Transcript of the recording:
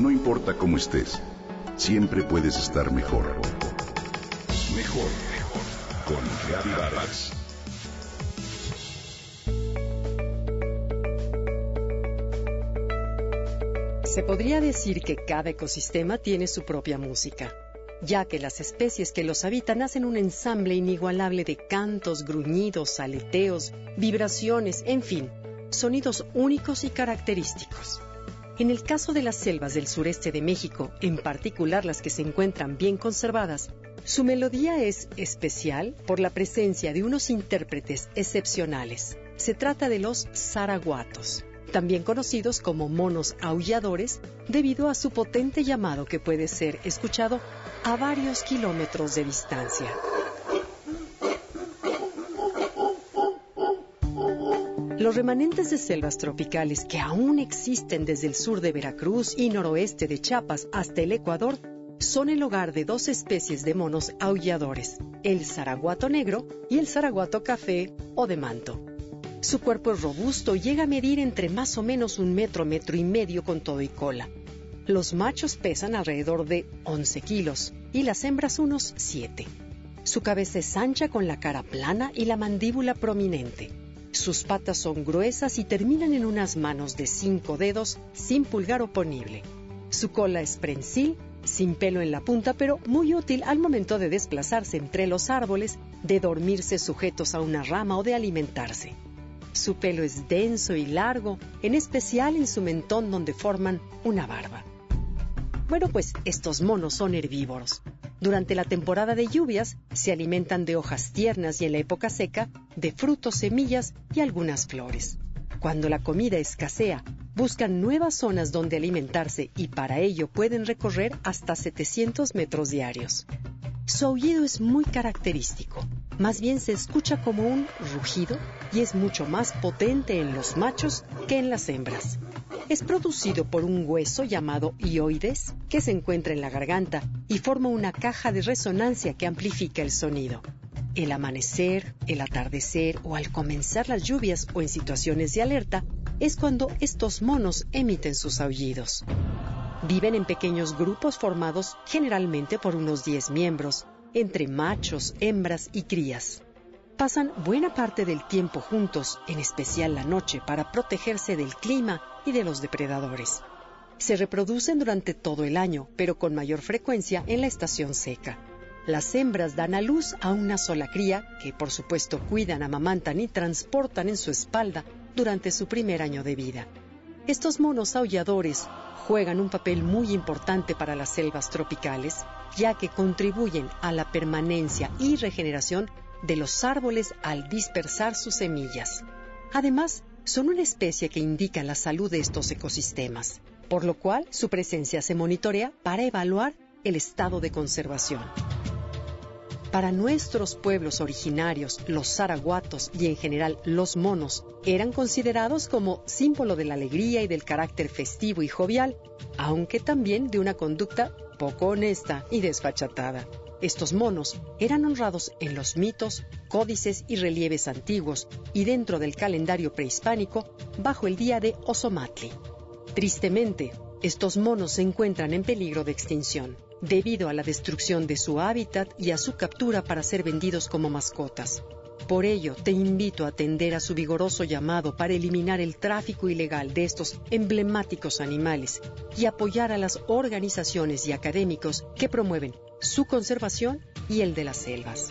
No importa cómo estés, siempre puedes estar mejor. Mejor, mejor. Con Vargas. Se podría decir que cada ecosistema tiene su propia música, ya que las especies que los habitan hacen un ensamble inigualable de cantos, gruñidos, aleteos, vibraciones, en fin, sonidos únicos y característicos. En el caso de las selvas del sureste de México, en particular las que se encuentran bien conservadas, su melodía es especial por la presencia de unos intérpretes excepcionales. Se trata de los zaraguatos también conocidos como monos aulladores, debido a su potente llamado que puede ser escuchado a varios kilómetros de distancia. Los remanentes de selvas tropicales que aún existen desde el sur de Veracruz y noroeste de Chiapas hasta el Ecuador son el hogar de dos especies de monos aulladores, el zaraguato negro y el zaraguato café o de manto. Su cuerpo es robusto y llega a medir entre más o menos un metro, metro y medio con todo y cola. Los machos pesan alrededor de 11 kilos y las hembras unos 7. Su cabeza es ancha con la cara plana y la mandíbula prominente. Sus patas son gruesas y terminan en unas manos de cinco dedos sin pulgar oponible. Su cola es prensil, sin pelo en la punta, pero muy útil al momento de desplazarse entre los árboles, de dormirse sujetos a una rama o de alimentarse. Su pelo es denso y largo, en especial en su mentón donde forman una barba. Bueno, pues estos monos son herbívoros. Durante la temporada de lluvias se alimentan de hojas tiernas y en la época seca de frutos, semillas y algunas flores. Cuando la comida escasea, buscan nuevas zonas donde alimentarse y para ello pueden recorrer hasta 700 metros diarios. Su aullido es muy característico. Más bien se escucha como un rugido y es mucho más potente en los machos que en las hembras. Es producido por un hueso llamado ioides que se encuentra en la garganta y forma una caja de resonancia que amplifica el sonido. El amanecer, el atardecer o al comenzar las lluvias o en situaciones de alerta es cuando estos monos emiten sus aullidos. Viven en pequeños grupos formados generalmente por unos 10 miembros, entre machos, hembras y crías. Pasan buena parte del tiempo juntos, en especial la noche, para protegerse del clima y de los depredadores. Se reproducen durante todo el año, pero con mayor frecuencia en la estación seca. Las hembras dan a luz a una sola cría, que por supuesto cuidan, amamantan y transportan en su espalda durante su primer año de vida. Estos monos aulladores juegan un papel muy importante para las selvas tropicales, ya que contribuyen a la permanencia y regeneración de los árboles al dispersar sus semillas. Además, son una especie que indica la salud de estos ecosistemas, por lo cual su presencia se monitorea para evaluar el estado de conservación. Para nuestros pueblos originarios, los zaraguatos y en general los monos eran considerados como símbolo de la alegría y del carácter festivo y jovial, aunque también de una conducta poco honesta y desfachatada. Estos monos eran honrados en los mitos, códices y relieves antiguos y dentro del calendario prehispánico bajo el día de Osomatli. Tristemente, estos monos se encuentran en peligro de extinción debido a la destrucción de su hábitat y a su captura para ser vendidos como mascotas. Por ello, te invito a atender a su vigoroso llamado para eliminar el tráfico ilegal de estos emblemáticos animales y apoyar a las organizaciones y académicos que promueven su conservación y el de las selvas.